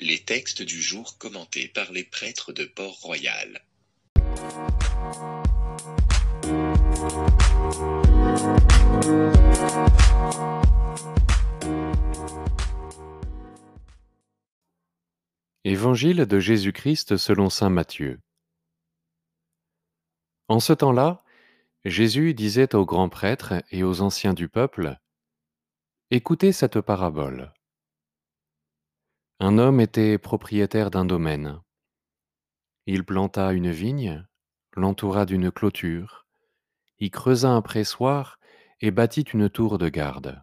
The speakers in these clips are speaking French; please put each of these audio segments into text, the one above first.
Les textes du jour commentés par les prêtres de Port-Royal. Évangile de Jésus-Christ selon Saint Matthieu. En ce temps-là, Jésus disait aux grands prêtres et aux anciens du peuple, Écoutez cette parabole. Un homme était propriétaire d'un domaine. Il planta une vigne, l'entoura d'une clôture, y creusa un pressoir et bâtit une tour de garde.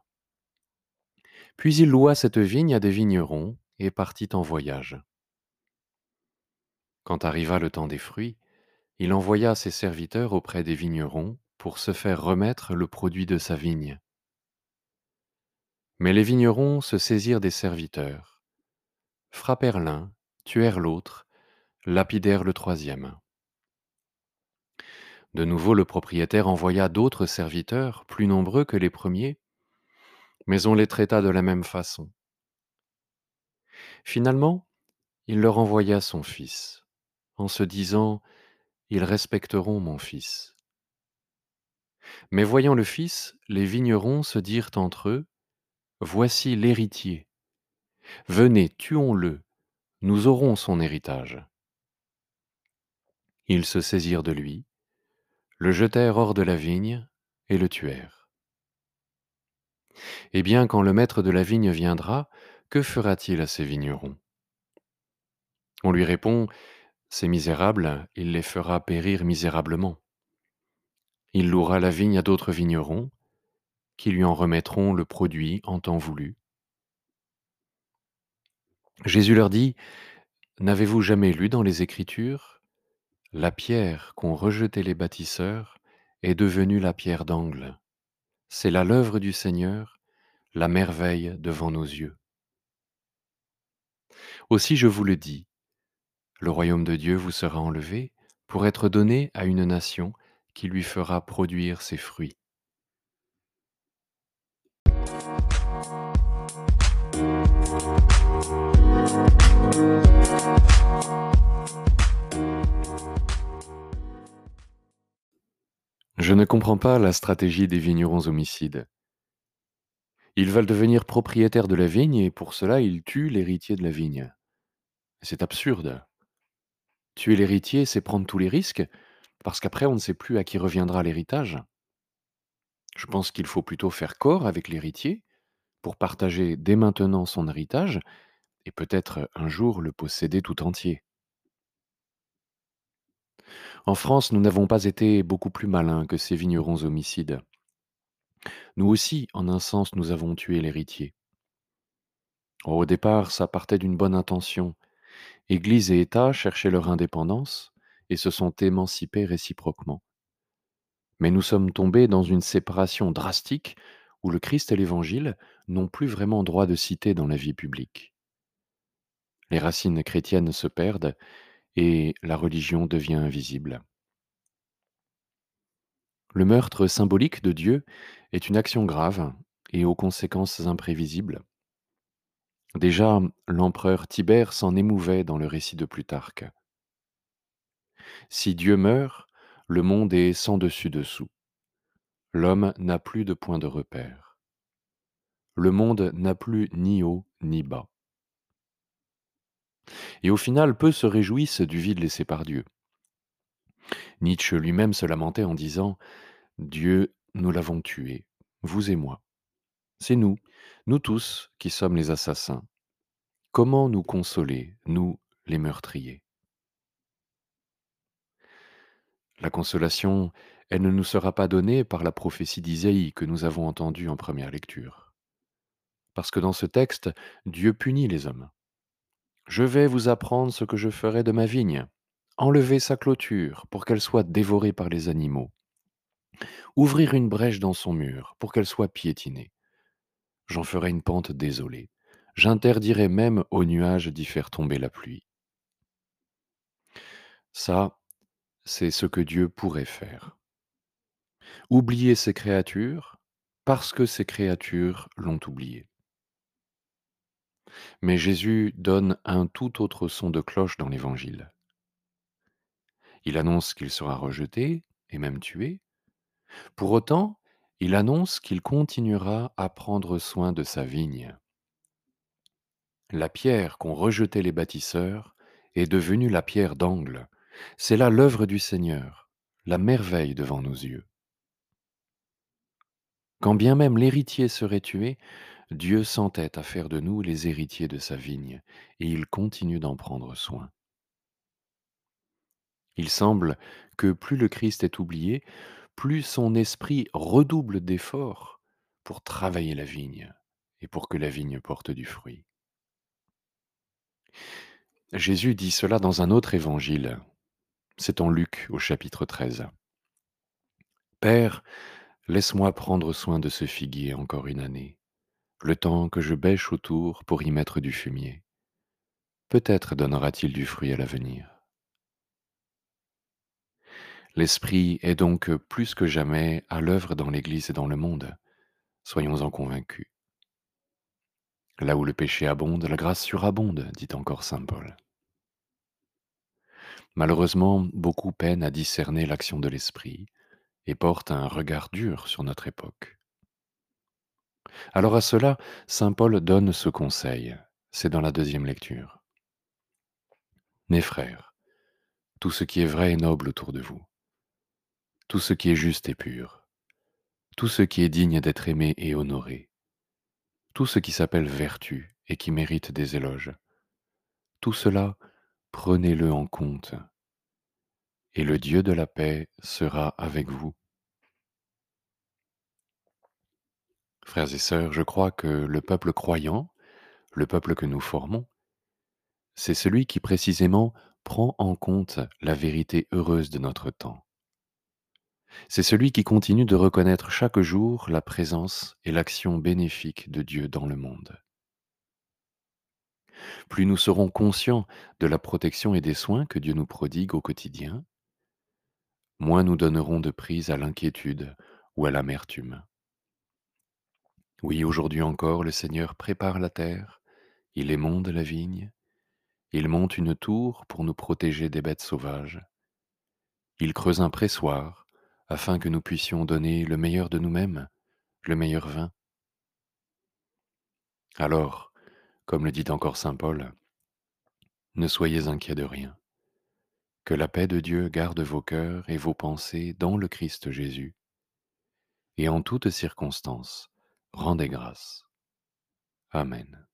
Puis il loua cette vigne à des vignerons et partit en voyage. Quand arriva le temps des fruits, il envoya ses serviteurs auprès des vignerons pour se faire remettre le produit de sa vigne. Mais les vignerons se saisirent des serviteurs, frappèrent l'un, tuèrent l'autre, lapidèrent le troisième. De nouveau le propriétaire envoya d'autres serviteurs, plus nombreux que les premiers, mais on les traita de la même façon. Finalement, il leur envoya son fils, en se disant, Ils respecteront mon fils. Mais voyant le fils, les vignerons se dirent entre eux, Voici l'héritier. Venez, tuons-le, nous aurons son héritage. Ils se saisirent de lui, le jetèrent hors de la vigne et le tuèrent. Eh bien, quand le maître de la vigne viendra, que fera-t-il à ces vignerons? On lui répond, Ces misérables, il les fera périr misérablement. Il louera la vigne à d'autres vignerons, qui lui en remettront le produit en temps voulu. Jésus leur dit, N'avez-vous jamais lu dans les Écritures La pierre qu'ont rejetée les bâtisseurs est devenue la pierre d'angle. C'est là l'œuvre du Seigneur, la merveille devant nos yeux. Aussi je vous le dis, le royaume de Dieu vous sera enlevé pour être donné à une nation qui lui fera produire ses fruits. Je ne comprends pas la stratégie des vignerons homicides. Ils veulent devenir propriétaires de la vigne et pour cela ils tuent l'héritier de la vigne. C'est absurde. Tuer l'héritier, c'est prendre tous les risques, parce qu'après on ne sait plus à qui reviendra l'héritage. Je pense qu'il faut plutôt faire corps avec l'héritier pour partager dès maintenant son héritage et peut-être un jour le posséder tout entier. En France, nous n'avons pas été beaucoup plus malins que ces vignerons homicides. Nous aussi, en un sens, nous avons tué l'héritier. Au départ, ça partait d'une bonne intention. Église et État cherchaient leur indépendance et se sont émancipés réciproquement. Mais nous sommes tombés dans une séparation drastique où le Christ et l'Évangile n'ont plus vraiment droit de citer dans la vie publique. Les racines chrétiennes se perdent et la religion devient invisible. Le meurtre symbolique de Dieu est une action grave et aux conséquences imprévisibles. Déjà, l'empereur Tibère s'en émouvait dans le récit de Plutarque. Si Dieu meurt, le monde est sans dessus-dessous. L'homme n'a plus de point de repère. Le monde n'a plus ni haut ni bas. Et au final, peu se réjouissent du vide laissé par Dieu. Nietzsche lui-même se lamentait en disant Dieu, nous l'avons tué, vous et moi. C'est nous, nous tous, qui sommes les assassins. Comment nous consoler, nous, les meurtriers? La consolation, elle ne nous sera pas donnée par la prophétie d'Isaïe que nous avons entendue en première lecture. Parce que dans ce texte, Dieu punit les hommes. Je vais vous apprendre ce que je ferai de ma vigne. Enlever sa clôture pour qu'elle soit dévorée par les animaux. Ouvrir une brèche dans son mur pour qu'elle soit piétinée. J'en ferai une pente désolée. J'interdirai même aux nuages d'y faire tomber la pluie. Ça, c'est ce que Dieu pourrait faire. Oublier ses créatures parce que ces créatures l'ont oublié. Mais Jésus donne un tout autre son de cloche dans l'Évangile. Il annonce qu'il sera rejeté et même tué. Pour autant, il annonce qu'il continuera à prendre soin de sa vigne. La pierre qu'ont rejetée les bâtisseurs est devenue la pierre d'angle. C'est là l'œuvre du Seigneur, la merveille devant nos yeux. Quand bien même l'héritier serait tué, Dieu s'entête à faire de nous les héritiers de sa vigne, et il continue d'en prendre soin. Il semble que plus le Christ est oublié, plus son esprit redouble d'efforts pour travailler la vigne et pour que la vigne porte du fruit. Jésus dit cela dans un autre évangile. C'est en Luc au chapitre 13. Père, laisse-moi prendre soin de ce figuier encore une année, le temps que je bêche autour pour y mettre du fumier. Peut-être donnera-t-il du fruit à l'avenir. L'Esprit est donc plus que jamais à l'œuvre dans l'Église et dans le monde. Soyons-en convaincus. Là où le péché abonde, la grâce surabonde, dit encore Saint Paul. Malheureusement, beaucoup peinent à discerner l'action de l'Esprit et portent un regard dur sur notre époque. Alors à cela, Saint Paul donne ce conseil, c'est dans la deuxième lecture. Mes frères, tout ce qui est vrai et noble autour de vous, tout ce qui est juste et pur, tout ce qui est digne d'être aimé et honoré, tout ce qui s'appelle vertu et qui mérite des éloges, tout cela, prenez-le en compte, et le Dieu de la paix sera avec vous. Frères et sœurs, je crois que le peuple croyant, le peuple que nous formons, c'est celui qui précisément prend en compte la vérité heureuse de notre temps c'est celui qui continue de reconnaître chaque jour la présence et l'action bénéfique de Dieu dans le monde. Plus nous serons conscients de la protection et des soins que Dieu nous prodigue au quotidien, moins nous donnerons de prise à l'inquiétude ou à l'amertume. Oui, aujourd'hui encore, le Seigneur prépare la terre, il émonde la vigne, il monte une tour pour nous protéger des bêtes sauvages, il creuse un pressoir afin que nous puissions donner le meilleur de nous-mêmes, le meilleur vin. Alors, comme le dit encore Saint Paul, ne soyez inquiets de rien. Que la paix de Dieu garde vos cœurs et vos pensées dans le Christ Jésus. Et en toutes circonstances, rendez grâce. Amen.